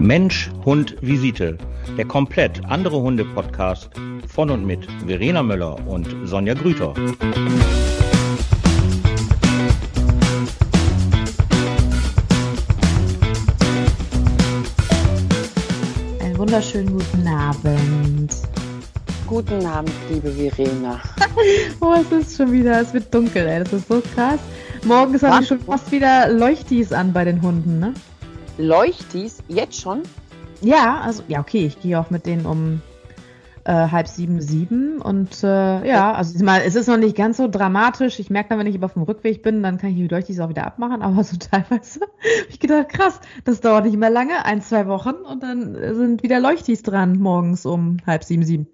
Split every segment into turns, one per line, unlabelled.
Mensch, Hund, Visite. Der komplett andere Hunde-Podcast von und mit Verena Möller und Sonja Grüter.
Einen wunderschönen guten Abend.
Guten Abend, liebe Verena.
oh, es ist schon wieder, es wird dunkel, ey. Das ist so krass. Morgens haben wir schon fast wieder Leuchtis an bei den Hunden, ne?
Leuchtis? Jetzt schon?
Ja, also, ja, okay, ich gehe auch mit denen um äh, halb sieben, sieben und äh, ja, also mal, es ist noch nicht ganz so dramatisch. Ich merke dann, wenn ich über vom Rückweg bin, dann kann ich die Leuchtis auch wieder abmachen, aber so teilweise habe ich gedacht, krass, das dauert nicht mehr lange, ein, zwei Wochen und dann sind wieder Leuchtis dran morgens um halb sieben, sieben.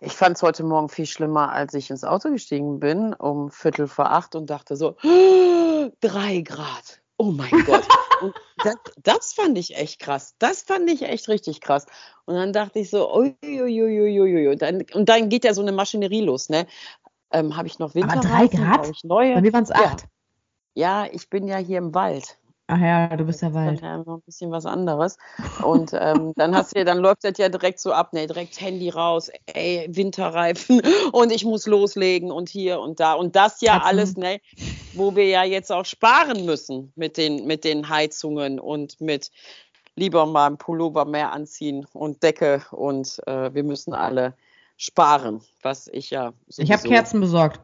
Ich fand es heute Morgen viel schlimmer, als ich ins Auto gestiegen bin, um Viertel vor acht und dachte so, drei Grad. Oh mein Gott. das, das, fand ich echt krass. Das fand ich echt richtig krass. Und dann dachte ich so, uiuiuiuiui. Und dann, und dann geht ja so eine Maschinerie los, ne? Ähm, Habe ich noch Winter?
Aber drei Grad?
Bei
mir waren es acht.
Ja. ja, ich bin ja hier im Wald.
Ach ja, du bist ja Wald.
Ja noch ein bisschen was anderes. Und ähm, dann hast du dann läuft das ja direkt so ab, ne, direkt Handy raus, ey, Winterreifen und ich muss loslegen und hier und da. Und das ja alles, ne, wo wir ja jetzt auch sparen müssen mit den, mit den Heizungen und mit lieber mal ein Pullover mehr anziehen und Decke und äh, wir müssen alle sparen, was ich ja.
Ich habe Kerzen besorgt.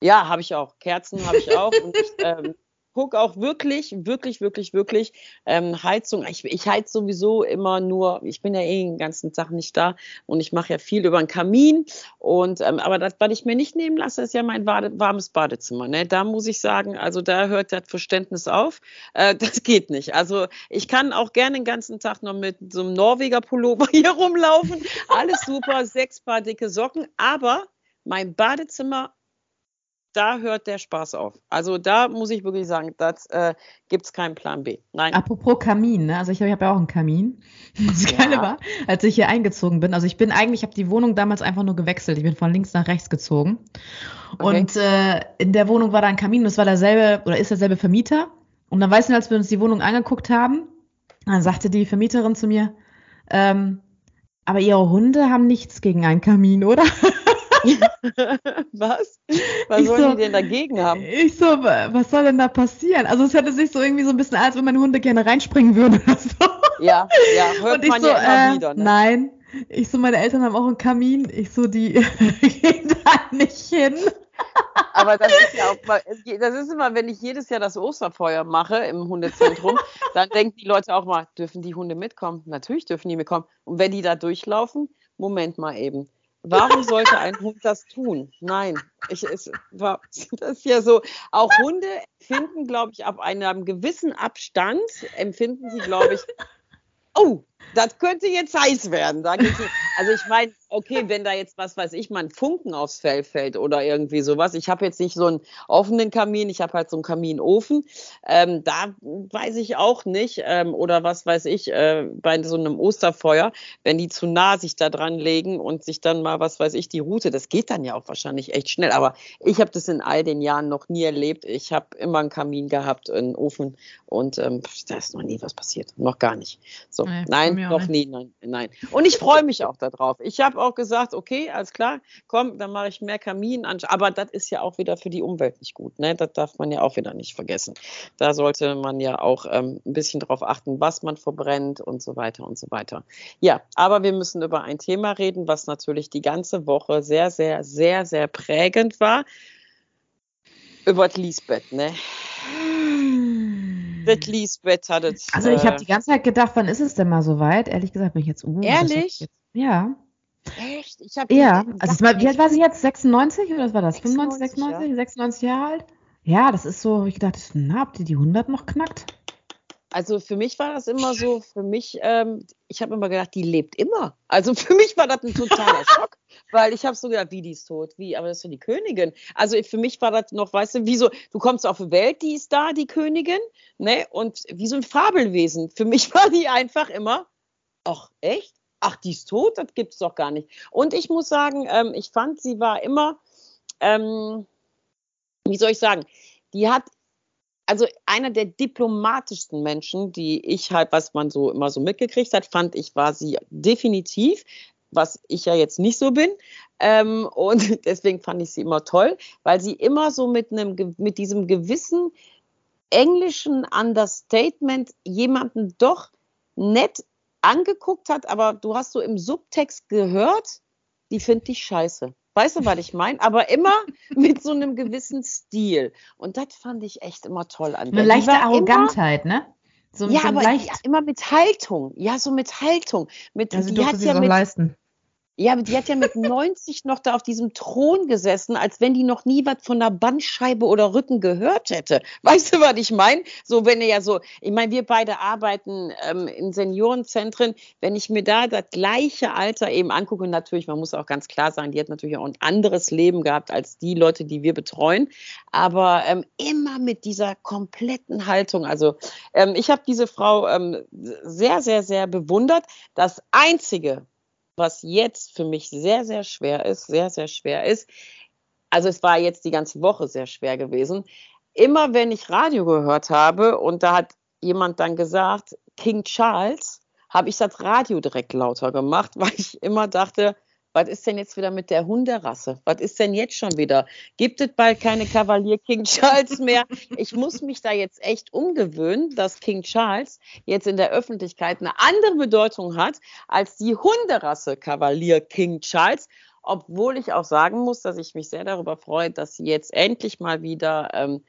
Ja, habe ich auch. Kerzen habe ich auch. und ähm, gucke auch wirklich, wirklich, wirklich, wirklich ähm, Heizung. Ich, ich heiz sowieso immer nur, ich bin ja eh den ganzen Tag nicht da und ich mache ja viel über den Kamin. Und ähm, aber das, was ich mir nicht nehmen lasse, ist ja mein Bade, warmes Badezimmer. Ne? Da muss ich sagen, also da hört das Verständnis auf. Äh, das geht nicht. Also ich kann auch gerne den ganzen Tag noch mit so einem Norweger Pullover hier rumlaufen. Alles super, sechs Paar dicke Socken, aber mein Badezimmer da hört der Spaß auf. Also da muss ich wirklich sagen, da äh, gibt es keinen Plan B. Nein.
Apropos Kamin, ne? also ich, ich habe ja auch einen Kamin. Das ja. Geile war, als ich hier eingezogen bin, also ich bin eigentlich, ich habe die Wohnung damals einfach nur gewechselt. Ich bin von links nach rechts gezogen. Okay. Und äh, in der Wohnung war da ein Kamin, das war derselbe oder ist derselbe Vermieter. Und dann weißt du, als wir uns die Wohnung angeguckt haben, dann sagte die Vermieterin zu mir, ähm, aber ihre Hunde haben nichts gegen einen Kamin, oder?
was? Was ich sollen so, die denn dagegen haben?
Ich so, was soll denn da passieren? Also es hätte sich so irgendwie so ein bisschen, als wenn meine Hunde gerne reinspringen würden oder so.
Ja, ja, hört man so, ja äh, wieder. Ne?
Nein. Ich so, meine Eltern haben auch einen Kamin. Ich so, die gehen da nicht hin.
Aber das ist ja auch mal, das ist immer, wenn ich jedes Jahr das Osterfeuer mache im Hundezentrum, dann denken die Leute auch mal, dürfen die Hunde mitkommen? Natürlich dürfen die mitkommen. Und wenn die da durchlaufen, Moment mal eben. Warum sollte ein Hund das tun? Nein, ich, es war, das ist ja so. Auch Hunde finden, glaube ich, ab einem gewissen Abstand, empfinden sie, glaube ich, oh, das könnte jetzt heiß werden. also ich meine, okay, wenn da jetzt, was weiß ich, mal ein Funken aufs Fell fällt oder irgendwie sowas. Ich habe jetzt nicht so einen offenen Kamin, ich habe halt so einen Kaminofen. Ähm, da weiß ich auch nicht, ähm, oder was weiß ich, äh, bei so einem Osterfeuer, wenn die zu nah sich da dran legen und sich dann mal, was weiß ich, die Route, das geht dann ja auch wahrscheinlich echt schnell. Aber ich habe das in all den Jahren noch nie erlebt. Ich habe immer einen Kamin gehabt, einen Ofen und ähm, da ist noch nie was passiert. Noch gar nicht. So, nee, nein, noch nie, nein, nein. Und ich freue mich auch darauf. Ich habe auch gesagt, okay, alles klar, komm, dann mache ich mehr Kamin an. Aber das ist ja auch wieder für die Umwelt nicht gut. Ne? Das darf man ja auch wieder nicht vergessen. Da sollte man ja auch ähm, ein bisschen darauf achten, was man verbrennt und so weiter und so weiter. Ja, aber wir müssen über ein Thema reden, was natürlich die ganze Woche sehr, sehr, sehr, sehr prägend war. Über das Lisbeth, ne? Das Lisbeth hat es.
Also ich habe äh, die ganze Zeit gedacht, wann ist es denn mal so weit? Ehrlich gesagt bin ich jetzt. Uh,
Ehrlich?
ja.
Echt?
Ich habe ja, also mal, wie alt war sie jetzt? 96 oder was war das? 95, 96, ja. 96 Jahre alt? Ja, das ist so, ich dachte, na, habt ihr die 100 noch knackt?
Also für mich war das immer so, für mich, ähm, ich habe immer gedacht, die lebt immer. Also für mich war das ein totaler Schock, weil ich habe so gedacht, wie die ist tot, wie, aber das ist ja die Königin. Also für mich war das noch, weißt du, wie so, du kommst auf die Welt, die ist da, die Königin, ne, und wie so ein Fabelwesen. Für mich war die einfach immer, ach echt? ach, die ist tot, das gibt es doch gar nicht. Und ich muss sagen, ähm, ich fand, sie war immer, ähm, wie soll ich sagen, die hat, also einer der diplomatischsten Menschen, die ich halt, was man so immer so mitgekriegt hat, fand ich, war sie definitiv, was ich ja jetzt nicht so bin. Ähm, und deswegen fand ich sie immer toll, weil sie immer so mit einem, mit diesem gewissen englischen Understatement jemanden doch nett angeguckt hat, aber du hast so im Subtext gehört, die finde ich scheiße. Weißt du, was ich meine? Aber immer mit so einem gewissen Stil. Und das fand ich echt immer toll an.
Eine leichte Arrogantheit, immer, ne?
So, ja, so aber leicht... ja, immer mit Haltung. Ja, so mit Haltung. Mit,
also die hat ja mit, leisten.
Ja, aber die hat ja mit 90 noch da auf diesem Thron gesessen, als wenn die noch nie was von einer Bandscheibe oder Rücken gehört hätte. Weißt du, was ich meine? So, wenn ihr ja so, ich meine, wir beide arbeiten ähm, in Seniorenzentren, wenn ich mir da das gleiche Alter eben angucke, natürlich, man muss auch ganz klar sagen, die hat natürlich auch ein anderes Leben gehabt als die Leute, die wir betreuen, aber ähm, immer mit dieser kompletten Haltung. Also ähm, ich habe diese Frau ähm, sehr, sehr, sehr bewundert. Das Einzige, was jetzt für mich sehr, sehr schwer ist, sehr, sehr schwer ist, also es war jetzt die ganze Woche sehr schwer gewesen, immer wenn ich Radio gehört habe und da hat jemand dann gesagt, King Charles, habe ich das Radio direkt lauter gemacht, weil ich immer dachte, was ist denn jetzt wieder mit der Hunderasse? Was ist denn jetzt schon wieder? Gibt es bald keine Kavalier King Charles mehr? Ich muss mich da jetzt echt umgewöhnen, dass King Charles jetzt in der Öffentlichkeit eine andere Bedeutung hat als die Hunderasse Kavalier King Charles. Obwohl ich auch sagen muss, dass ich mich sehr darüber freue, dass sie jetzt endlich mal wieder ähm,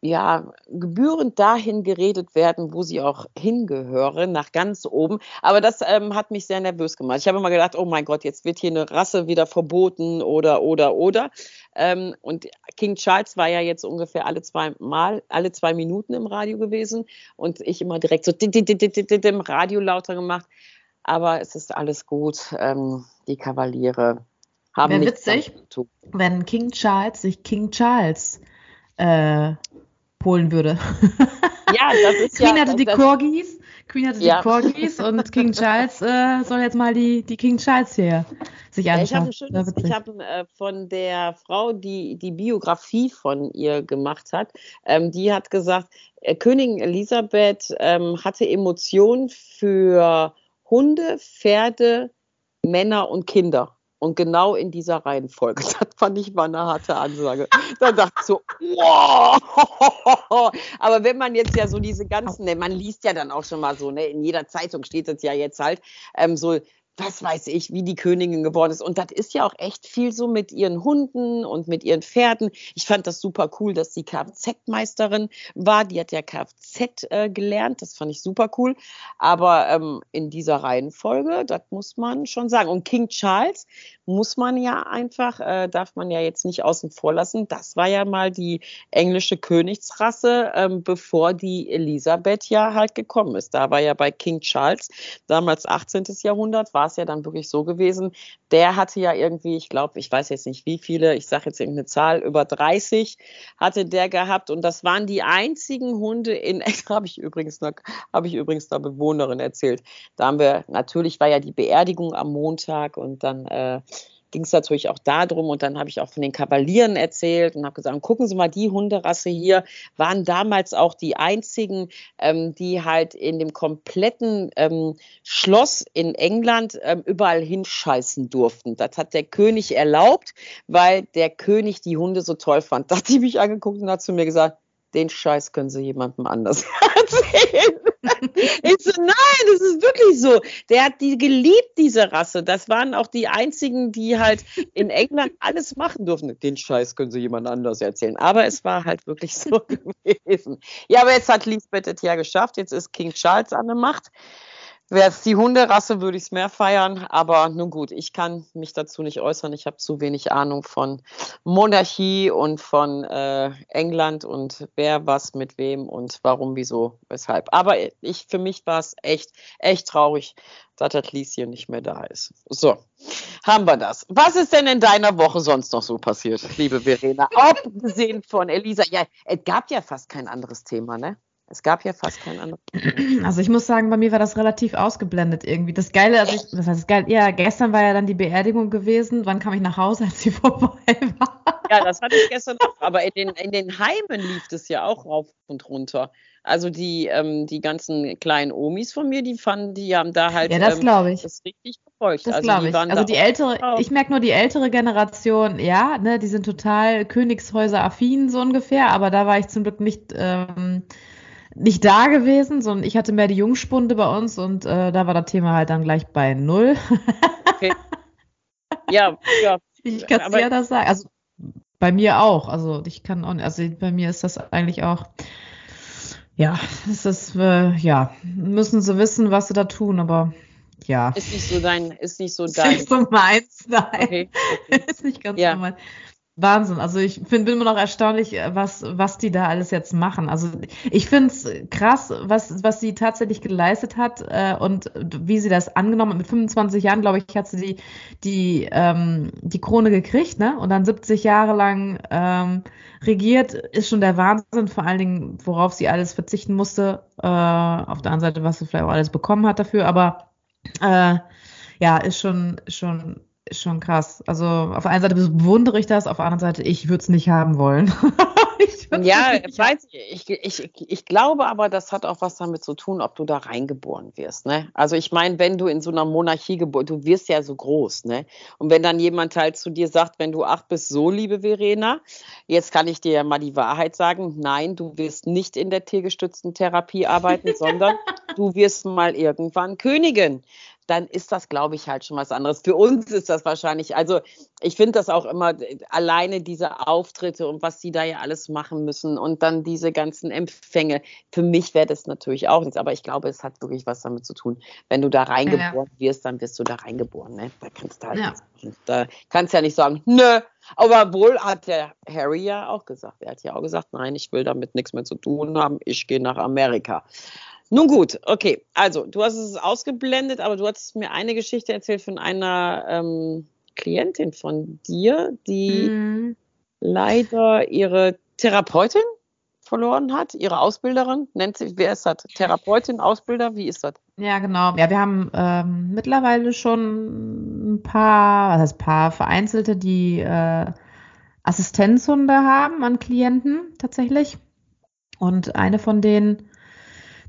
ja, gebührend dahin geredet werden, wo sie auch hingehören, nach ganz oben. Aber das ähm, hat mich sehr nervös gemacht. Ich habe immer gedacht, oh mein Gott, jetzt wird hier eine Rasse wieder verboten oder, oder, oder. Ähm, und King Charles war ja jetzt ungefähr alle zwei Mal, alle zwei Minuten im Radio gewesen und ich immer direkt so im Radio lauter gemacht. Aber es ist alles gut. Ähm, die Kavaliere haben
Wäre witzig, wenn King Charles sich King Charles äh, holen würde.
Ja, das ist
Queen
ja.
hatte die Corgis, Queen hatte ja. die Corgis und King Charles äh, soll jetzt mal die, die King Charles hier sich anschauen.
ich habe hab, äh, von der Frau, die die Biografie von ihr gemacht hat, ähm, die hat gesagt, äh, Königin Elisabeth ähm, hatte Emotionen für Hunde, Pferde, Männer und Kinder. Und genau in dieser Reihenfolge. Das fand ich mal eine harte Ansage. Da dachte ich so, wow. Aber wenn man jetzt ja so diese ganzen, ne, man liest ja dann auch schon mal so, ne, in jeder Zeitung steht das ja jetzt halt, ähm, so was weiß ich, wie die Königin geworden ist. Und das ist ja auch echt viel so mit ihren Hunden und mit ihren Pferden. Ich fand das super cool, dass sie Kfz-Meisterin war. Die hat ja Kfz äh, gelernt. Das fand ich super cool. Aber ähm, in dieser Reihenfolge, das muss man schon sagen. Und King Charles muss man ja einfach, äh, darf man ja jetzt nicht außen vor lassen. Das war ja mal die englische Königsrasse, ähm, bevor die Elisabeth ja halt gekommen ist. Da war ja bei King Charles, damals 18. Jahrhundert, war es ja dann wirklich so gewesen. Der hatte ja irgendwie, ich glaube, ich weiß jetzt nicht wie viele, ich sage jetzt irgendeine Zahl, über 30 hatte der gehabt. Und das waren die einzigen Hunde in, habe ich übrigens noch, habe ich übrigens der Bewohnerin erzählt. Da haben wir, natürlich war ja die Beerdigung am Montag und dann äh, ging es natürlich auch darum und dann habe ich auch von den Kavalieren erzählt und habe gesagt, gucken Sie mal, die Hunderasse hier waren damals auch die einzigen, ähm, die halt in dem kompletten ähm, Schloss in England ähm, überall hinscheißen durften. Das hat der König erlaubt, weil der König die Hunde so toll fand. Da hat die mich angeguckt und hat zu mir gesagt, den Scheiß können Sie jemandem anders erzählen. ich so, nein, das ist wirklich so. Der hat die geliebt, diese Rasse. Das waren auch die einzigen, die halt in England alles machen durften. Den Scheiß können Sie jemand anders erzählen. Aber es war halt wirklich so gewesen. Ja, aber jetzt hat Lisbeth es ja geschafft. Jetzt ist King Charles an der Macht. Wäre es die Hunderasse, würde ich es mehr feiern. Aber nun gut, ich kann mich dazu nicht äußern. Ich habe zu wenig Ahnung von Monarchie und von äh, England und wer was mit wem und warum, wieso, weshalb. Aber ich, für mich war es echt, echt traurig, dass das Lieschen nicht mehr da ist. So, haben wir das. Was ist denn in deiner Woche sonst noch so passiert, liebe Verena? Abgesehen von Elisa. Ja, es gab ja fast kein anderes Thema, ne? Es gab ja fast kein anderes.
Also ich muss sagen, bei mir war das relativ ausgeblendet irgendwie. Das Geile, also ich, was heißt geil? Ja, gestern war ja dann die Beerdigung gewesen. Wann kam ich nach Hause, als sie vorbei war?
ja, das hatte ich gestern auch. Aber in den, in den Heimen lief es ja auch rauf und runter. Also die, ähm, die ganzen kleinen Omis von mir, die fanden, die haben da halt
ja, das
ähm,
ich.
das richtig verfolgt.
Das
also
glaube ich. Also die ältere, ich merke nur die ältere Generation, ja, ne, die sind total Königshäuser-affin so ungefähr, aber da war ich zum Glück nicht, ähm, nicht da gewesen, sondern ich hatte mehr die Jungspunde bei uns und äh, da war das Thema halt dann gleich bei null.
okay. Ja, ja.
Ich kann es ja das sagen. Also bei mir auch. Also ich kann auch, also bei mir ist das eigentlich auch. Ja, es ist, äh, ja, müssen sie wissen, was sie da tun, aber ja.
Ist nicht so dein, ist nicht so dein. Ist
nicht so meins, nein. Okay, okay. ist nicht ganz ja. so meins. Wahnsinn. Also ich find, bin immer noch erstaunlich, äh, was, was die da alles jetzt machen. Also ich finde es krass, was, was sie tatsächlich geleistet hat äh, und wie sie das angenommen hat. Mit 25 Jahren, glaube ich, hat sie die, die, ähm, die Krone gekriegt, ne? Und dann 70 Jahre lang ähm, regiert, ist schon der Wahnsinn, vor allen Dingen, worauf sie alles verzichten musste. Äh, auf der anderen Seite, was sie vielleicht auch alles bekommen hat dafür, aber äh, ja, ist schon, schon ist schon krass. Also auf der einen Seite bewundere ich das, auf der anderen Seite, ich würde es nicht haben wollen.
ja, ich weiß ich, ich, ich glaube aber, das hat auch was damit zu tun, ob du da reingeboren wirst. Ne? Also ich meine, wenn du in so einer Monarchie geboren, du wirst ja so groß, ne? Und wenn dann jemand halt zu dir sagt, wenn du acht bist, so liebe Verena, jetzt kann ich dir ja mal die Wahrheit sagen, nein, du wirst nicht in der tiergestützten Therapie arbeiten, sondern du wirst mal irgendwann Königin dann ist das, glaube ich, halt schon was anderes. Für uns ist das wahrscheinlich, also ich finde das auch immer alleine diese Auftritte und was sie da ja alles machen müssen und dann diese ganzen Empfänge. Für mich wäre das natürlich auch nichts, aber ich glaube, es hat wirklich was damit zu tun. Wenn du da reingeboren ja. wirst, dann wirst du da reingeboren. Ne? Da kannst du halt ja. da kannst ja nicht sagen, nö. Aber wohl hat der Harry ja auch gesagt. Er hat ja auch gesagt, nein, ich will damit nichts mehr zu tun haben. Ich gehe nach Amerika. Nun gut, okay. Also, du hast es ausgeblendet, aber du hast mir eine Geschichte erzählt von einer ähm, Klientin von dir, die mhm. leider ihre Therapeutin verloren hat, ihre Ausbilderin. Nennt sich, wer ist das? Therapeutin, Ausbilder? Wie ist das?
Ja, genau. Ja, wir haben ähm, mittlerweile schon ein paar, was heißt paar vereinzelte, die äh, Assistenzhunde haben an Klienten tatsächlich. Und eine von denen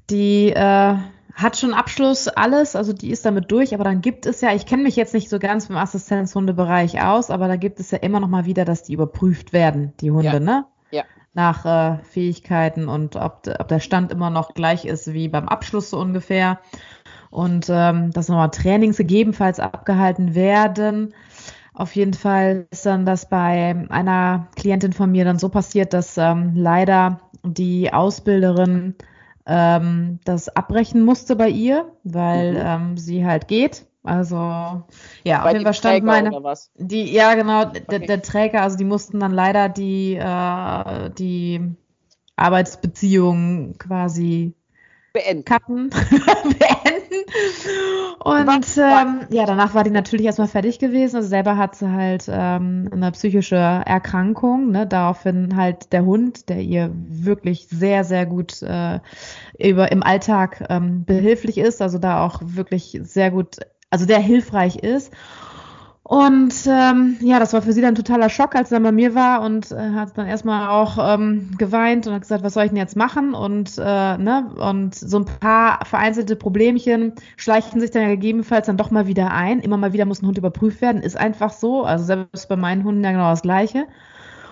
die äh, hat schon Abschluss, alles, also die ist damit durch, aber dann gibt es ja, ich kenne mich jetzt nicht so ganz im Assistenzhundebereich aus, aber da gibt es ja immer noch mal wieder, dass die überprüft werden, die Hunde,
ja.
ne?
Ja.
Nach äh, Fähigkeiten und ob, ob der Stand immer noch gleich ist wie beim Abschluss so ungefähr. Und ähm, dass nochmal Trainings gegebenenfalls abgehalten werden. Auf jeden Fall ist dann das bei einer Klientin von mir dann so passiert, dass ähm, leider die Ausbilderin ähm, das abbrechen musste bei ihr, weil mhm. ähm, sie halt geht. Also ja, bei auf jeden Fall stand Träger meine. Die, ja, genau, okay. der, der, Träger, also die mussten dann leider die, äh, die Arbeitsbeziehung quasi
beenden.
Cutten, beenden. Und ähm, ja, danach war die natürlich erstmal fertig gewesen. Also selber hat sie halt ähm, eine psychische Erkrankung. Ne? Daraufhin halt der Hund, der ihr wirklich sehr, sehr gut äh, über im Alltag ähm, behilflich ist, also da auch wirklich sehr gut, also der hilfreich ist. Und ähm, ja, das war für sie dann totaler Schock, als sie dann bei mir war und äh, hat dann erstmal auch ähm, geweint und hat gesagt, was soll ich denn jetzt machen? Und, äh, ne, und so ein paar vereinzelte Problemchen schleichen sich dann gegebenenfalls dann doch mal wieder ein. Immer mal wieder muss ein Hund überprüft werden, ist einfach so. Also selbst bei meinen Hunden ja genau das Gleiche.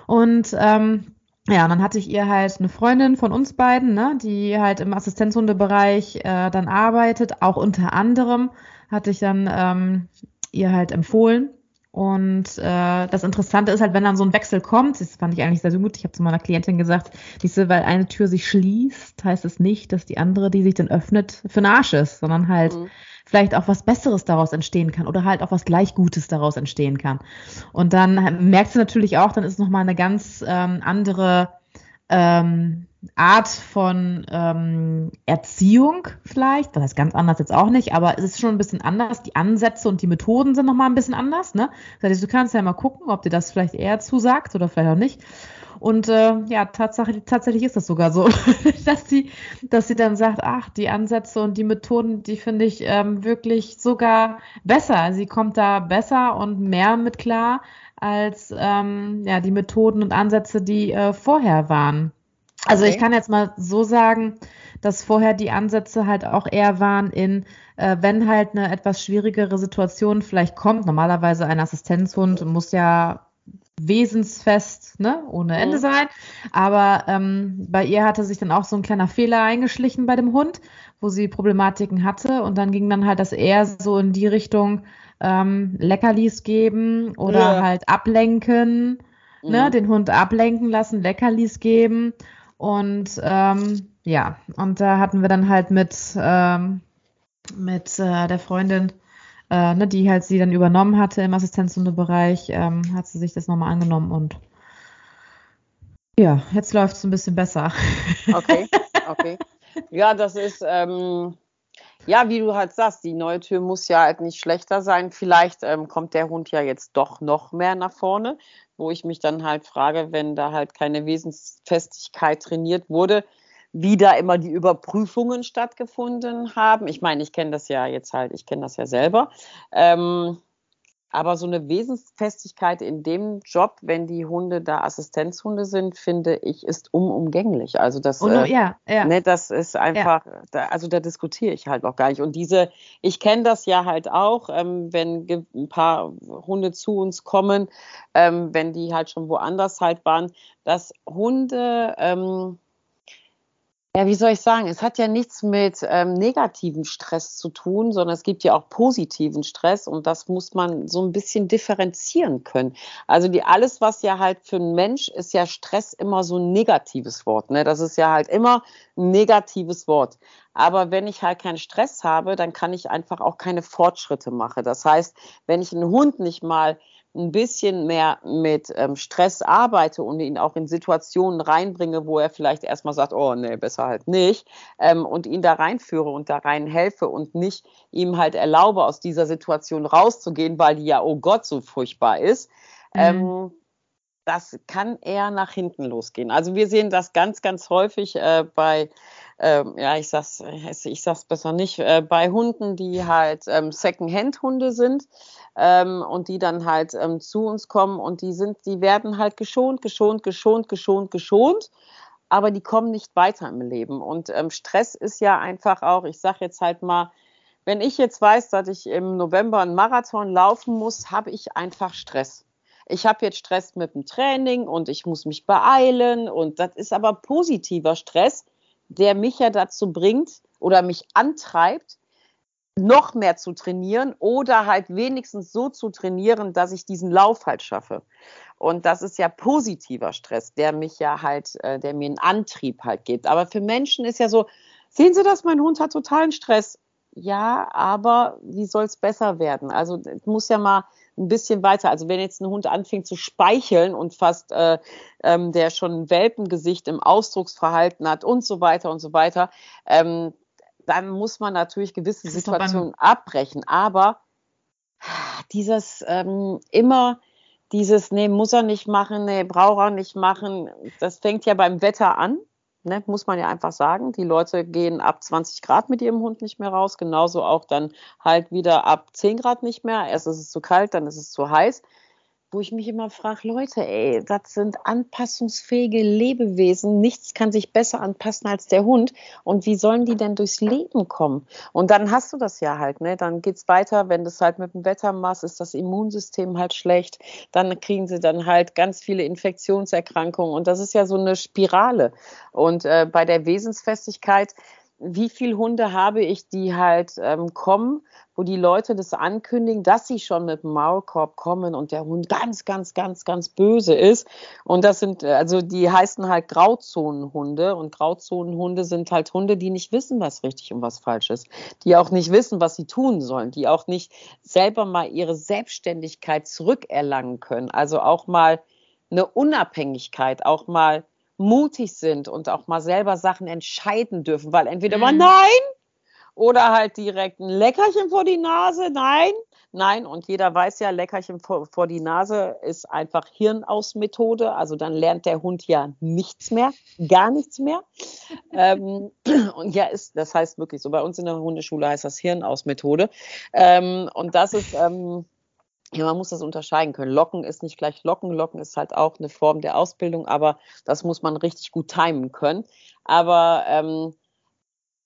Und ähm, ja, und dann hatte ich ihr halt eine Freundin von uns beiden, ne, die halt im Assistenzhundebereich äh, dann arbeitet, auch unter anderem hatte ich dann ähm, ihr halt empfohlen. Und äh, das Interessante ist halt, wenn dann so ein Wechsel kommt, das fand ich eigentlich sehr, sehr gut. Ich habe zu meiner Klientin gesagt, diese, weil eine Tür sich schließt, heißt es nicht, dass die andere, die sich dann öffnet, für den Arsch ist, sondern halt mhm. vielleicht auch was Besseres daraus entstehen kann oder halt auch was gleich Gutes daraus entstehen kann. Und dann merkst du natürlich auch, dann ist nochmal eine ganz ähm, andere ähm, Art von ähm, Erziehung vielleicht, das heißt ganz anders jetzt auch nicht, aber es ist schon ein bisschen anders. Die Ansätze und die Methoden sind nochmal ein bisschen anders. Ne? Das heißt, du kannst ja mal gucken, ob dir das vielleicht eher zusagt oder vielleicht auch nicht. Und äh, ja, Tatsache, tatsächlich ist das sogar so, dass sie, dass sie dann sagt, ach, die Ansätze und die Methoden, die finde ich ähm, wirklich sogar besser. Sie kommt da besser und mehr mit klar als ähm, ja, die Methoden und Ansätze, die äh, vorher waren. Also okay. ich kann jetzt mal so sagen, dass vorher die Ansätze halt auch eher waren in, äh, wenn halt eine etwas schwierigere Situation vielleicht kommt. Normalerweise ein Assistenzhund muss ja wesensfest, ne, ohne Ende mhm. sein. Aber ähm, bei ihr hatte sich dann auch so ein kleiner Fehler eingeschlichen bei dem Hund, wo sie Problematiken hatte. Und dann ging dann halt das eher so in die Richtung ähm, Leckerlis geben oder ja. halt ablenken, ne, mhm. ne, den Hund ablenken lassen, Leckerlis geben. Und ähm, ja, und da hatten wir dann halt mit, ähm, mit äh, der Freundin, äh, ne, die halt sie dann übernommen hatte im Assistenzhundebereich, ähm, hat sie sich das nochmal angenommen und ja, jetzt läuft es ein bisschen besser.
Okay, okay. Ja, das ist, ähm, ja, wie du halt sagst, die neue Tür muss ja halt nicht schlechter sein. Vielleicht ähm, kommt der Hund ja jetzt doch noch mehr nach vorne, wo ich mich dann halt frage, wenn da halt keine Wesensfestigkeit trainiert wurde, wie da immer die Überprüfungen stattgefunden haben. Ich meine, ich kenne das ja jetzt halt, ich kenne das ja selber. Ähm, aber so eine Wesensfestigkeit in dem Job, wenn die Hunde da Assistenzhunde sind, finde ich, ist unumgänglich. Also das,
oh, äh, ja, ja.
Ne, das ist einfach, ja. da, also da diskutiere ich halt auch gar nicht. Und diese, ich kenne das ja halt auch, ähm, wenn ein paar Hunde zu uns kommen, ähm, wenn die halt schon woanders halt waren, dass Hunde ähm, ja, wie soll ich sagen? Es hat ja nichts mit ähm, negativem Stress zu tun, sondern es gibt ja auch positiven Stress und das muss man so ein bisschen differenzieren können. Also die alles, was ja halt für einen Mensch ist ja Stress immer so ein negatives Wort. Ne? Das ist ja halt immer ein negatives Wort. Aber wenn ich halt keinen Stress habe, dann kann ich einfach auch keine Fortschritte machen. Das heißt, wenn ich einen Hund nicht mal ein bisschen mehr mit ähm, Stress arbeite und ihn auch in Situationen reinbringe, wo er vielleicht erstmal sagt, oh nee, besser halt nicht, ähm, und ihn da reinführe und da rein helfe und nicht ihm halt erlaube, aus dieser Situation rauszugehen, weil die ja, oh Gott, so furchtbar ist. Mhm. Ähm, das kann eher nach hinten losgehen. Also wir sehen das ganz, ganz häufig äh, bei ähm, ja, ich sag's, ich sag's besser nicht, äh, bei Hunden, die halt ähm, Second-Hand-Hunde sind ähm, und die dann halt ähm, zu uns kommen und die sind, die werden halt geschont, geschont, geschont, geschont, geschont, aber die kommen nicht weiter im Leben. Und ähm, Stress ist ja einfach auch, ich sag jetzt halt mal, wenn ich jetzt weiß, dass ich im November einen Marathon laufen muss, habe ich einfach Stress. Ich habe jetzt Stress mit dem Training und ich muss mich beeilen und das ist aber positiver Stress, der mich ja dazu bringt oder mich antreibt, noch mehr zu trainieren oder halt wenigstens so zu trainieren, dass ich diesen Lauf halt schaffe. Und das ist ja positiver Stress, der mich ja halt, äh, der mir einen Antrieb halt gibt. Aber für Menschen ist ja so, sehen Sie das, mein Hund hat totalen Stress. Ja, aber wie soll es besser werden? Also es muss ja mal ein bisschen weiter. Also wenn jetzt ein Hund anfängt zu speicheln und fast äh, ähm, der schon ein Welpengesicht im Ausdrucksverhalten hat und so weiter und so weiter, ähm, dann muss man natürlich gewisse Situationen abbrechen. Aber dieses ähm, immer dieses, nee, muss er nicht machen, nee, braucht er nicht machen, das fängt ja beim Wetter an. Ne, muss man ja einfach sagen. Die Leute gehen ab 20 Grad mit ihrem Hund nicht mehr raus. Genauso auch dann halt wieder ab 10 Grad nicht mehr. Erst ist es zu kalt, dann ist es zu heiß wo ich mich immer frage, Leute, ey, das sind anpassungsfähige Lebewesen. Nichts kann sich besser anpassen als der Hund. Und wie sollen die denn durchs Leben kommen? Und dann hast du das ja halt, ne? Dann geht's weiter, wenn das halt mit dem Wetter machst, ist das Immunsystem halt schlecht. Dann kriegen sie dann halt ganz viele Infektionserkrankungen. Und das ist ja so eine Spirale. Und äh, bei der Wesensfestigkeit, wie viele Hunde habe ich, die halt ähm, kommen, wo die Leute das ankündigen, dass sie schon mit dem Maulkorb kommen und der Hund ganz, ganz, ganz, ganz böse ist. Und das sind, also die heißen halt Grauzonenhunde und Grauzonenhunde sind halt Hunde, die nicht wissen, was richtig und was falsch ist, die auch nicht wissen, was sie tun sollen, die auch nicht selber mal ihre Selbstständigkeit zurückerlangen können. Also auch mal eine Unabhängigkeit, auch mal mutig sind und auch mal selber Sachen entscheiden dürfen, weil entweder mhm. mal nein oder halt direkt ein Leckerchen vor die Nase. Nein, nein. Und jeder weiß ja, Leckerchen vor, vor die Nase ist einfach Hirnausmethode. Also dann lernt der Hund ja nichts mehr, gar nichts mehr. ähm, und ja, ist, das heißt wirklich so. Bei uns in der Hundeschule heißt das Hirnausmethode. Ähm, und das ist, ähm, ja, man muss das unterscheiden können. Locken ist nicht gleich Locken. Locken ist halt auch eine Form der Ausbildung, aber das muss man richtig gut timen können. Aber ähm,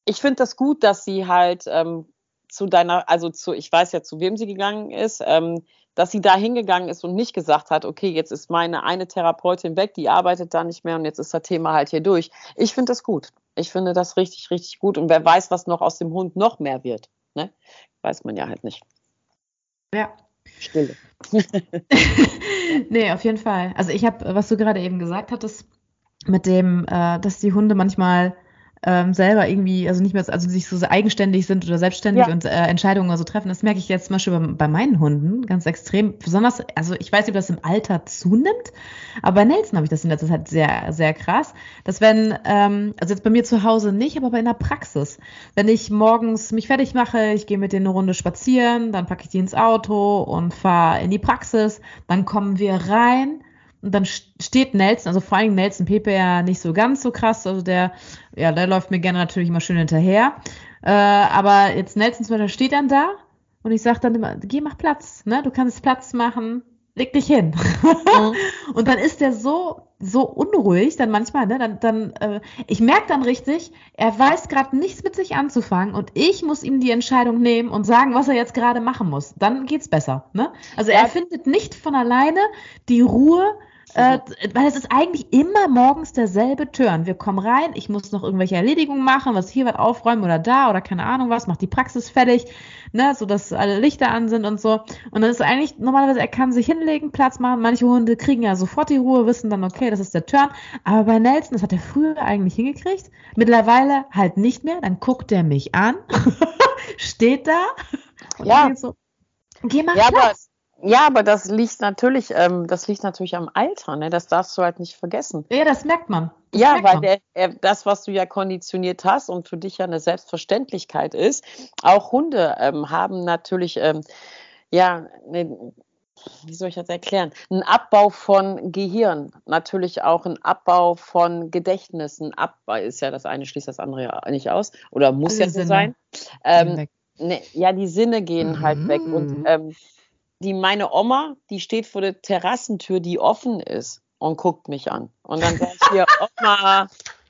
ich finde das gut, dass sie halt ähm, zu deiner, also zu, ich weiß ja, zu wem sie gegangen ist, ähm, dass sie da hingegangen ist und nicht gesagt hat, okay, jetzt ist meine eine Therapeutin weg, die arbeitet da nicht mehr und jetzt ist das Thema halt hier durch. Ich finde das gut. Ich finde das richtig, richtig gut. Und wer weiß, was noch aus dem Hund noch mehr wird. Ne? Weiß man ja halt nicht.
Ja,
Stille.
nee, auf jeden Fall. Also ich habe, was du gerade eben gesagt hattest, mit dem, äh, dass die Hunde manchmal ähm, selber irgendwie, also nicht mehr, also sich so eigenständig sind oder selbstständig ja. und äh, Entscheidungen so treffen. Das merke ich jetzt zum Beispiel bei, bei, meinen Hunden ganz extrem. Besonders, also ich weiß nicht, ob das im Alter zunimmt, aber bei Nelson habe ich das in letzter Zeit sehr, sehr krass. Dass wenn, ähm, also jetzt bei mir zu Hause nicht, aber in der Praxis, wenn ich morgens mich fertig mache, ich gehe mit denen eine Runde spazieren, dann packe ich die ins Auto und fahre in die Praxis, dann kommen wir rein und dann steht Nelson, also vor allem Nelson Pepe ja nicht so ganz so krass. Also der, ja, der läuft mir gerne natürlich immer schön hinterher. Äh, aber jetzt Nelson zum Beispiel steht dann da und ich sage dann immer, geh, mach Platz, ne? Du kannst Platz machen, leg dich hin. Mhm. und dann ist der so, so unruhig, dann manchmal, ne? Dann, dann, äh, ich merke dann richtig, er weiß gerade nichts mit sich anzufangen und ich muss ihm die Entscheidung nehmen und sagen, was er jetzt gerade machen muss. Dann geht's besser, ne? Also ja. er findet nicht von alleine die Ruhe, äh, weil es ist eigentlich immer morgens derselbe Turn. Wir kommen rein, ich muss noch irgendwelche Erledigungen machen, was hier was aufräumen oder da oder keine Ahnung was, macht die Praxis fertig, ne, so dass alle Lichter an sind und so. Und dann ist eigentlich normalerweise, er kann sich hinlegen, Platz machen. Manche Hunde kriegen ja sofort die Ruhe, wissen dann, okay, das ist der Turn. Aber bei Nelson, das hat er früher eigentlich hingekriegt, mittlerweile halt nicht mehr. Dann guckt er mich an, steht da.
ja. So, Geh mal ja, Platz. Ja, aber das liegt natürlich, ähm, das liegt natürlich am Alter, ne? Das darfst du halt nicht vergessen.
Ja, das merkt man.
Das ja, merkt weil man. Der, der, das, was du ja konditioniert hast und für dich ja eine Selbstverständlichkeit ist, auch Hunde ähm, haben natürlich, ähm, ja, ne, wie soll ich das erklären? Ein Abbau von Gehirn, natürlich auch ein Abbau von Gedächtnis. Ein Abbau ist ja das eine, schließt das andere ja nicht aus oder muss die ja so Sinne sein. Ähm, ne, ja, die Sinne gehen mhm. halt weg und ähm, die meine Oma, die steht vor der Terrassentür, die offen ist und guckt mich an. Und dann sage ich hier, Oma,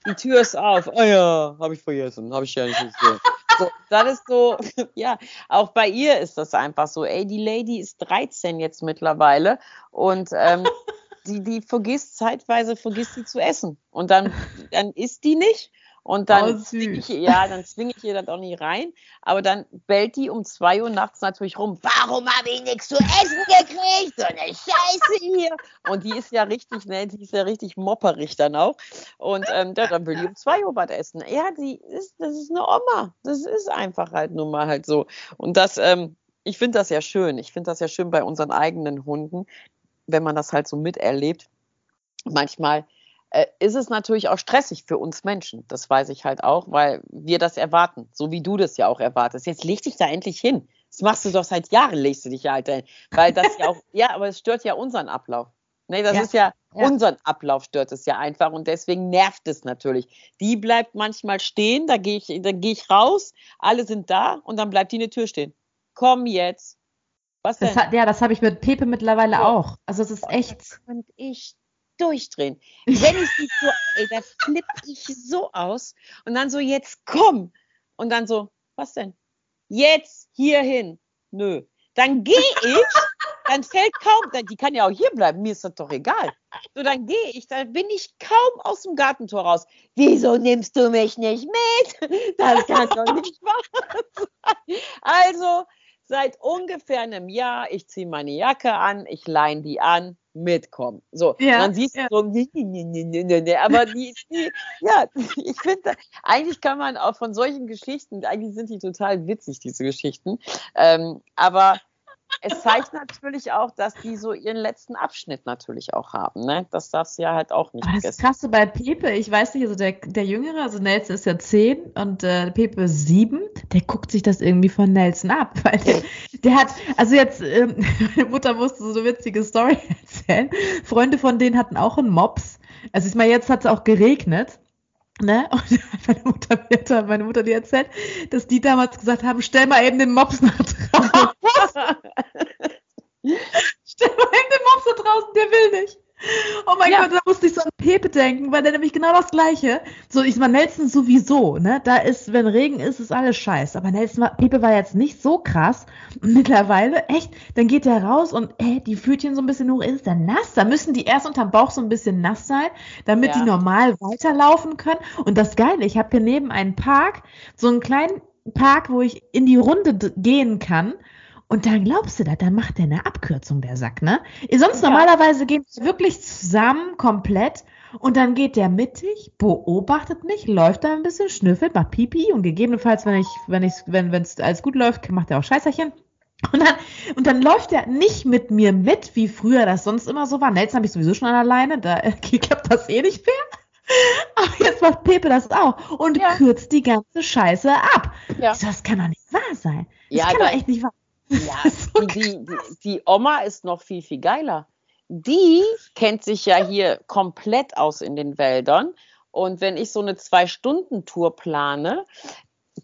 die Tür ist auf. Oh ja, habe ich vergessen, habe ich ja nicht gesehen. So, das ist so, ja, auch bei ihr ist das einfach so. Ey, die Lady ist 13 jetzt mittlerweile und ähm, die, die vergisst zeitweise, vergisst sie zu essen. Und dann, dann isst die nicht und dann oh, zwinge ich, ja, dann zwinge ich ihr das auch nicht rein. Aber dann bellt die um zwei Uhr nachts natürlich rum. Warum habe ich nichts zu essen gekriegt? So eine Scheiße hier. Und die ist ja richtig, ne, die ist ja richtig mopperig dann auch. Und ähm, ja, dann will die um zwei Uhr was essen. Ja, die ist, das ist eine Oma. Das ist einfach halt nun mal halt so. Und das, ähm, ich finde das ja schön. Ich finde das ja schön bei unseren eigenen Hunden, wenn man das halt so miterlebt. Manchmal ist es natürlich auch stressig für uns Menschen. Das weiß ich halt auch, weil wir das erwarten, so wie du das ja auch erwartest. Jetzt leg dich da endlich hin. Das machst du doch seit Jahren, legst du dich ja halt hin. Weil das ja auch, ja, aber es stört ja unseren Ablauf. Nee, das ja. ist ja, ja, unseren Ablauf stört es ja einfach und deswegen nervt es natürlich. Die bleibt manchmal stehen, da gehe ich, da gehe ich raus, alle sind da und dann bleibt die in der Tür stehen. Komm jetzt.
Was denn? Das hat, ja, das habe ich mit Pepe mittlerweile oh. auch. Also es ist echt.
Und ich durchdrehen. Wenn ich die so, ey, da flippe ich so aus und dann so, jetzt komm. Und dann so, was denn? Jetzt hierhin. Nö. Dann gehe ich, dann fällt kaum, die kann ja auch hier bleiben, mir ist das doch egal. So, dann gehe ich, dann bin ich kaum aus dem Gartentor raus. Wieso nimmst du mich nicht mit? Das kann doch nicht wahr sein. Also, seit ungefähr einem Jahr, ich ziehe meine Jacke an, ich leine die an, mitkommen. So, ja, dann siehst du ja. so, nee, nee, nee, nee, nee, aber die, die ja, ich finde, eigentlich kann man auch von solchen Geschichten, eigentlich sind die total witzig, diese Geschichten, ähm, aber es zeigt natürlich auch, dass die so ihren letzten Abschnitt natürlich auch haben. Ne? Das darfst du ja halt auch nicht
vergessen. Das krasse bei Pepe, ich weiß nicht, also der, der Jüngere, also Nelson ist ja zehn und äh, Pepe sieben, der guckt sich das irgendwie von Nelson ab, weil der, der hat, also jetzt, ähm, meine Mutter musste so eine witzige Story erzählen. Freunde von denen hatten auch einen Mops. Also ich meine, jetzt hat es auch geregnet. Ne? Und meine Mutter, hat meine Mutter die erzählt, dass die damals gesagt haben, stell mal eben den Mops nach draußen. stell mal eben den Mops da draußen, der will nicht. Oh mein ja. Gott, da musste ich so an Pepe denken, weil der nämlich genau das Gleiche. So, ich meine, Nelson sowieso, ne? Da ist, wenn Regen ist, ist alles scheiße. Aber Nelson war, Pepe war jetzt nicht so krass. Und mittlerweile, echt, dann geht der raus und, äh, die Pfötchen so ein bisschen hoch, ist der nass? Da müssen die erst unterm Bauch so ein bisschen nass sein, damit ja. die normal weiterlaufen können. Und das Geile, ich habe hier neben einen Park, so einen kleinen Park, wo ich in die Runde gehen kann. Und dann glaubst du da, dann macht der eine Abkürzung, der Sack, ne? Sonst ja. normalerweise gehen wir wirklich zusammen, komplett. Und dann geht der mittig, beobachtet mich, läuft da ein bisschen, schnüffelt, macht Pipi und gegebenenfalls, wenn ich, wenn ich, wenn es alles gut läuft, macht er auch Scheißerchen. Und dann, und dann läuft er nicht mit mir mit, wie früher das sonst immer so war. Nelson habe ich sowieso schon alleine, da äh, klappt das eh nicht mehr. Aber jetzt macht Pepe das auch und ja. kürzt die ganze Scheiße ab. Ja. So, das kann doch nicht wahr sein. Das ja, kann doch echt nicht wahr sein.
Ja, so die, die, die Oma ist noch viel, viel geiler. Die kennt sich ja hier komplett aus in den Wäldern. Und wenn ich so eine Zwei-Stunden-Tour plane,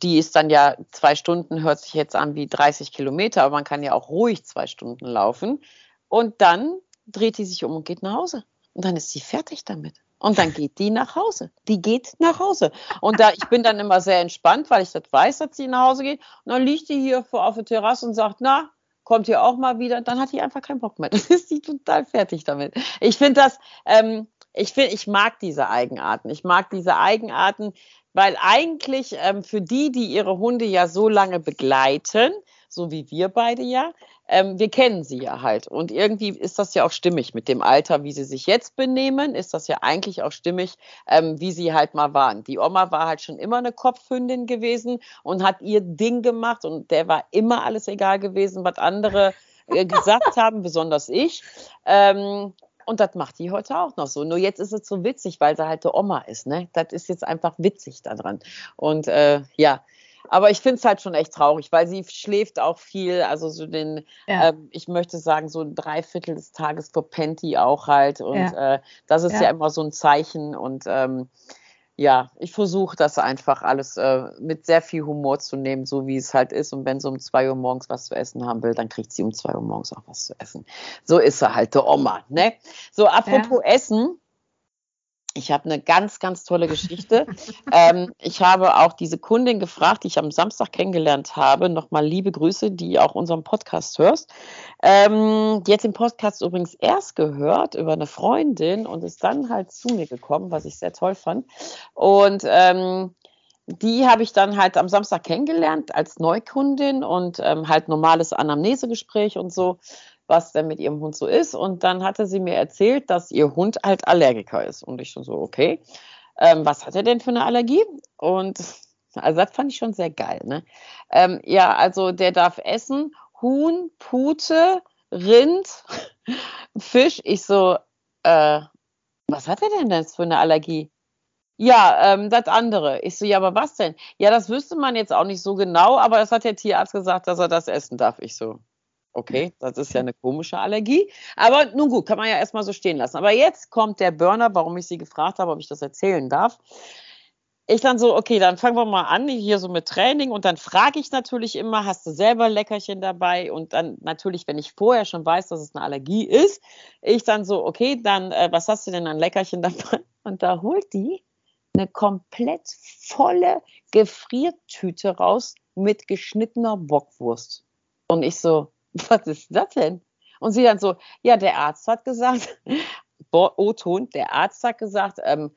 die ist dann ja zwei Stunden, hört sich jetzt an wie 30 Kilometer, aber man kann ja auch ruhig zwei Stunden laufen. Und dann dreht die sich um und geht nach Hause. Und dann ist sie fertig damit. Und dann geht die nach Hause. Die geht nach Hause. Und da, ich bin dann immer sehr entspannt, weil ich das weiß, dass sie nach Hause geht. Und dann liegt die hier vor auf der Terrasse und sagt, na, kommt ihr auch mal wieder? Dann hat die einfach keinen Bock mehr. Dann ist die total fertig damit. Ich finde das, ähm, ich finde, ich mag diese Eigenarten. Ich mag diese Eigenarten, weil eigentlich ähm, für die, die ihre Hunde ja so lange begleiten, so wie wir beide ja, ähm, wir kennen sie ja halt. Und irgendwie ist das ja auch stimmig mit dem Alter, wie sie sich jetzt benehmen, ist das ja eigentlich auch stimmig, ähm, wie sie halt mal waren. Die Oma war halt schon immer eine Kopfhündin gewesen und hat ihr Ding gemacht und der war immer alles egal gewesen, was andere äh, gesagt haben, besonders ich. Ähm, und das macht die heute auch noch so. Nur jetzt ist es so witzig, weil sie halt eine Oma ist. Ne? Das ist jetzt einfach witzig daran. Und äh, ja, aber ich finde es halt schon echt traurig, weil sie schläft auch viel. Also so den, ja. ähm, ich möchte sagen, so ein Dreiviertel des Tages verpennt die auch halt. Und ja. äh, das ist ja. ja. immer so ein Zeichen. Und ähm, ja, ich versuche das einfach alles äh, mit sehr viel Humor zu nehmen, so wie es halt ist. Und wenn sie um zwei Uhr morgens was zu essen haben will, dann kriegt sie um zwei Uhr morgens auch was zu essen. So ist sie halt, der Oma. Ne? So, apropos Essen ich habe eine ganz, ganz tolle Geschichte. ähm, ich habe auch diese Kundin gefragt, die ich am Samstag kennengelernt habe. Nochmal liebe Grüße, die auch unseren Podcast hörst. Ähm, die hat den Podcast übrigens erst gehört über eine Freundin und ist dann halt zu mir gekommen, was ich sehr toll fand. Und ähm, die habe ich dann halt am Samstag kennengelernt als Neukundin und ähm, halt normales Anamnesegespräch und so was denn mit ihrem Hund so ist. Und dann hatte sie mir erzählt, dass ihr Hund halt Allergiker ist. Und ich schon so, okay, ähm, was hat er denn für eine Allergie? Und also das fand ich schon sehr geil. Ne? Ähm, ja, also der darf essen Huhn, Pute, Rind, Fisch. Ich so, äh, was hat er denn jetzt für eine Allergie? Ja, ähm, das andere. Ich so, ja, aber was denn? Ja, das wüsste man jetzt auch nicht so genau, aber das hat der Tierarzt gesagt, dass er das essen darf. Ich so, Okay, das ist ja eine komische Allergie. Aber nun gut, kann man ja erstmal so stehen lassen. Aber jetzt kommt der Burner, warum ich Sie gefragt habe, ob ich das erzählen darf. Ich dann so, okay, dann fangen wir mal an, hier so mit Training. Und dann frage ich natürlich immer, hast du selber Leckerchen dabei? Und dann natürlich, wenn ich vorher schon weiß, dass es eine Allergie ist, ich dann so, okay, dann, äh, was hast du denn an Leckerchen dabei? Und da holt die eine komplett volle Gefriertüte raus mit geschnittener Bockwurst. Und ich so, was ist das denn? Und sie dann so, ja, der Arzt hat gesagt, O-Ton, der Arzt hat gesagt, ähm,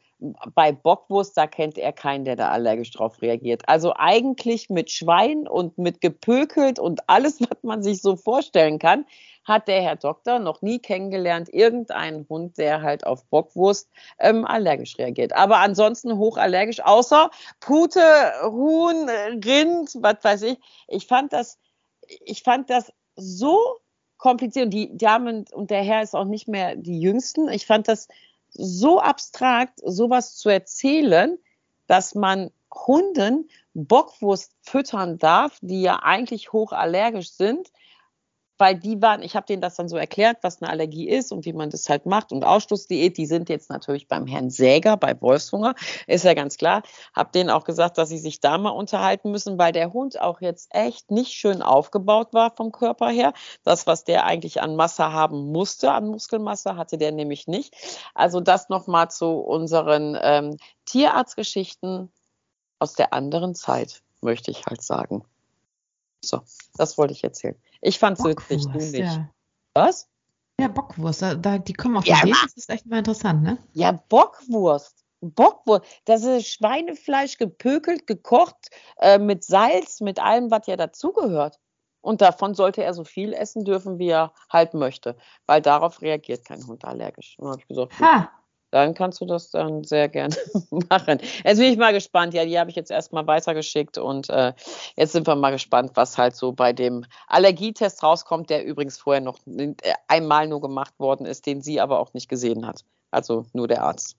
bei Bockwurst, da kennt er keinen, der da allergisch drauf reagiert. Also eigentlich mit Schwein und mit gepökelt und alles, was man sich so vorstellen kann, hat der Herr Doktor noch nie kennengelernt, irgendeinen Hund, der halt auf Bockwurst ähm, allergisch reagiert. Aber ansonsten hochallergisch, außer Pute, Huhn, Rind, was weiß ich. Ich fand das, ich fand das so kompliziert. Und die Damen und der Herr ist auch nicht mehr die Jüngsten. Ich fand das so abstrakt, sowas zu erzählen, dass man Hunden Bockwurst füttern darf, die ja eigentlich hochallergisch sind, weil die waren, ich habe denen das dann so erklärt, was eine Allergie ist und wie man das halt macht und Ausschlussdiät, die sind jetzt natürlich beim Herrn Säger, bei Wolfshunger, ist ja ganz klar. Habe denen auch gesagt, dass sie sich da mal unterhalten müssen, weil der Hund auch jetzt echt nicht schön aufgebaut war vom Körper her. Das, was der eigentlich an Masse haben musste, an Muskelmasse, hatte der nämlich nicht. Also das nochmal zu unseren ähm, Tierarztgeschichten aus der anderen Zeit, möchte ich halt sagen. So, das wollte ich erzählen. Ich fand es witzig, du nicht. Ja. Was?
Ja, Bockwurst, da, da, die kommen auf die ja, Idee, das ist echt mal interessant, ne?
Ja, Bockwurst. Bockwurst, das ist Schweinefleisch gepökelt, gekocht, äh, mit Salz, mit allem, was ja dazugehört. Und davon sollte er so viel essen dürfen, wie er halt möchte, weil darauf reagiert kein Hund allergisch. Und dann habe ich gesagt, ha dann kannst du das dann sehr gerne machen. Jetzt bin ich mal gespannt. Ja, die habe ich jetzt erstmal weitergeschickt und äh, jetzt sind wir mal gespannt, was halt so bei dem Allergietest rauskommt, der übrigens vorher noch äh, einmal nur gemacht worden ist, den sie aber auch nicht gesehen hat. Also nur der Arzt.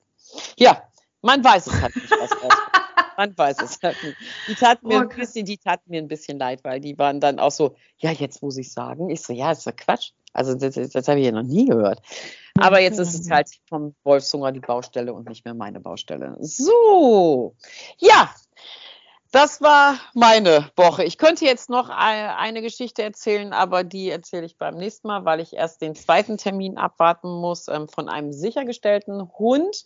Ja, man weiß es halt nicht. Man weiß es halt nicht. Die taten mir ein bisschen, die taten mir ein bisschen leid, weil die waren dann auch so, ja, jetzt muss ich sagen. Ich so, ja, ist ja Quatsch. Also das, das habe ich ja noch nie gehört. Aber jetzt ist es halt vom Wolfshunger die Baustelle und nicht mehr meine Baustelle. So, ja, das war meine Woche. Ich könnte jetzt noch eine Geschichte erzählen, aber die erzähle ich beim nächsten Mal, weil ich erst den zweiten Termin abwarten muss ähm, von einem sichergestellten Hund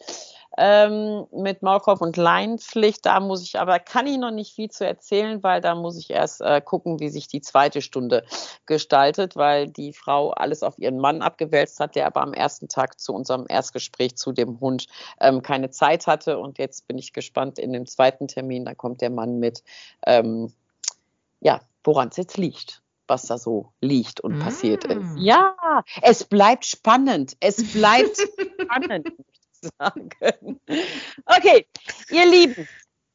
ähm, mit Maulkorb und Leinpflicht. Da muss ich aber, kann ich noch nicht viel zu erzählen, weil da muss ich erst äh, gucken, wie sich die zweite Stunde gestaltet, weil die Frau alles auf ihren Mann abgewälzt hat, der aber am ersten Tag zu unserem Erstgespräch zu dem Hund ähm, keine Zeit hatte. Und jetzt bin ich gespannt in dem zweiten Termin, da kommt der Mann mit, ähm, ja, woran es jetzt liegt was da so liegt und mm. passiert ist. Ja, es bleibt spannend. Es bleibt spannend sagen. Okay, ihr Lieben,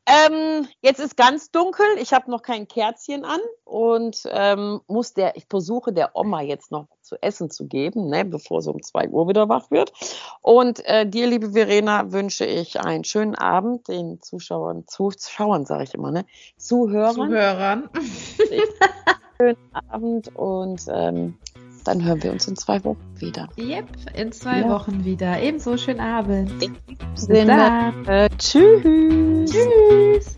ähm, jetzt ist ganz dunkel. Ich habe noch kein Kerzchen an und ähm, muss der, ich versuche der Oma jetzt noch zu essen zu geben, ne, bevor sie um 2 Uhr wieder wach wird. Und äh, dir, liebe Verena, wünsche ich einen schönen Abend den Zuschauern, Zuschauern sage ich immer, ne, Zuhörern.
Zuhörern.
schönen Abend und ähm, dann hören wir uns in zwei Wochen wieder.
Yep, in zwei ja. Wochen wieder. Ebenso schönen Abend.
In Sinne. Tschüss. Tschüss.